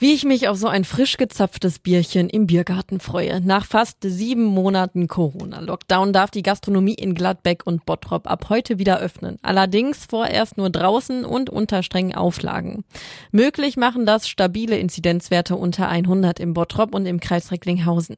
Wie ich mich auf so ein frisch gezapftes Bierchen im Biergarten freue. Nach fast sieben Monaten Corona-Lockdown darf die Gastronomie in Gladbeck und Bottrop ab heute wieder öffnen. Allerdings vorerst nur draußen und unter strengen Auflagen. Möglich machen das stabile Inzidenzwerte unter 100 im Bottrop und im Kreis Recklinghausen.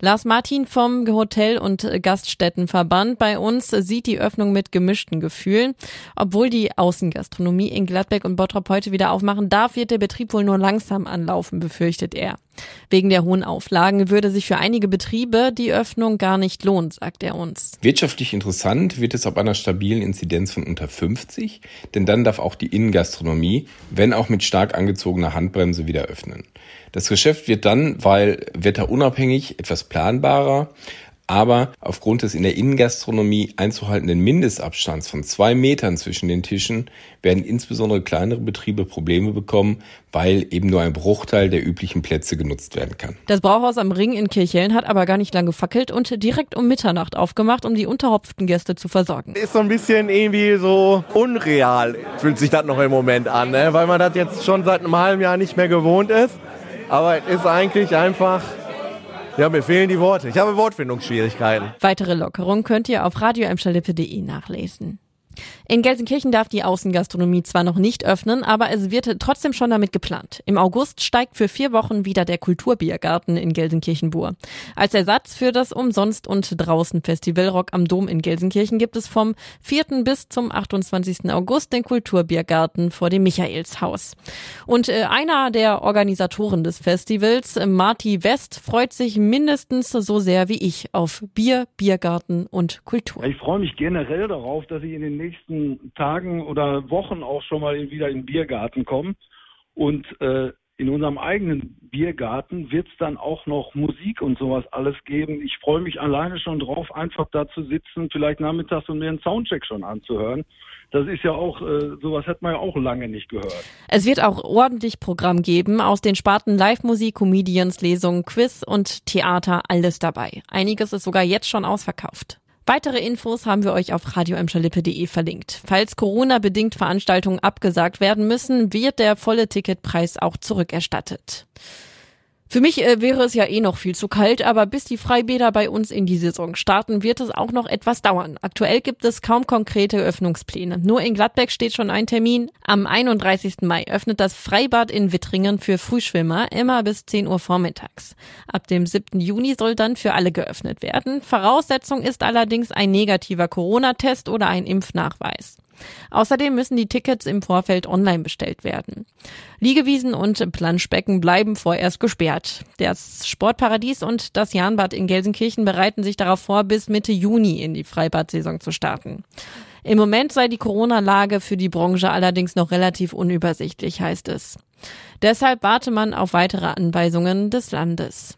Lars Martin vom Hotel- und Gaststättenverband bei uns sieht die Öffnung mit gemischten Gefühlen. Obwohl die Außengastronomie in Gladbeck und Bottrop heute wieder aufmachen darf, wird der Betrieb wohl nur langsam an anlaufen, befürchtet er. Wegen der hohen Auflagen würde sich für einige Betriebe die Öffnung gar nicht lohnen, sagt er uns. Wirtschaftlich interessant wird es ab einer stabilen Inzidenz von unter 50, denn dann darf auch die Innengastronomie, wenn auch mit stark angezogener Handbremse, wieder öffnen. Das Geschäft wird dann, weil wetterunabhängig, etwas planbarer, aber aufgrund des in der Innengastronomie einzuhaltenden Mindestabstands von zwei Metern zwischen den Tischen werden insbesondere kleinere Betriebe Probleme bekommen, weil eben nur ein Bruchteil der üblichen Plätze genutzt werden kann. Das Brauhaus am Ring in Kirchhellen hat aber gar nicht lange gefackelt und direkt um Mitternacht aufgemacht, um die unterhopften Gäste zu versorgen. Ist so ein bisschen irgendwie so unreal, fühlt sich das noch im Moment an, ne? weil man das jetzt schon seit einem halben Jahr nicht mehr gewohnt ist. Aber es ist eigentlich einfach ja, mir fehlen die Worte. Ich habe Wortfindungsschwierigkeiten. Weitere Lockerungen könnt ihr auf radioemschalippe.de nachlesen. In Gelsenkirchen darf die Außengastronomie zwar noch nicht öffnen, aber es wird trotzdem schon damit geplant. Im August steigt für vier Wochen wieder der Kulturbiergarten in Gelsenkirchen-Bur. Als Ersatz für das Umsonst- und Draußen-Festival Rock am Dom in Gelsenkirchen gibt es vom 4. bis zum 28. August den Kulturbiergarten vor dem Michaelshaus. Und äh, einer der Organisatoren des Festivals, Marty West, freut sich mindestens so sehr wie ich auf Bier, Biergarten und Kultur. Ich freue mich generell darauf, dass ich in den nächsten Tagen oder Wochen auch schon mal wieder in den Biergarten kommen. Und äh, in unserem eigenen Biergarten wird es dann auch noch Musik und sowas alles geben. Ich freue mich alleine schon drauf, einfach da zu sitzen, vielleicht nachmittags und mir einen Soundcheck schon anzuhören. Das ist ja auch, äh, sowas hat man ja auch lange nicht gehört. Es wird auch ordentlich Programm geben, aus den Sparten Live-Musik, Comedians, Lesungen, Quiz und Theater, alles dabei. Einiges ist sogar jetzt schon ausverkauft. Weitere Infos haben wir euch auf radioemschalippe.de verlinkt. Falls Corona-bedingt Veranstaltungen abgesagt werden müssen, wird der volle Ticketpreis auch zurückerstattet. Für mich äh, wäre es ja eh noch viel zu kalt, aber bis die Freibäder bei uns in die Saison starten, wird es auch noch etwas dauern. Aktuell gibt es kaum konkrete Öffnungspläne. Nur in Gladbeck steht schon ein Termin. Am 31. Mai öffnet das Freibad in Wittringen für Frühschwimmer immer bis 10 Uhr vormittags. Ab dem 7. Juni soll dann für alle geöffnet werden. Voraussetzung ist allerdings ein negativer Corona-Test oder ein Impfnachweis. Außerdem müssen die Tickets im Vorfeld online bestellt werden. Liegewiesen und Planschbecken bleiben vorerst gesperrt. Das Sportparadies und das Jahnbad in Gelsenkirchen bereiten sich darauf vor, bis Mitte Juni in die Freibadsaison zu starten. Im Moment sei die Corona-Lage für die Branche allerdings noch relativ unübersichtlich, heißt es. Deshalb warte man auf weitere Anweisungen des Landes.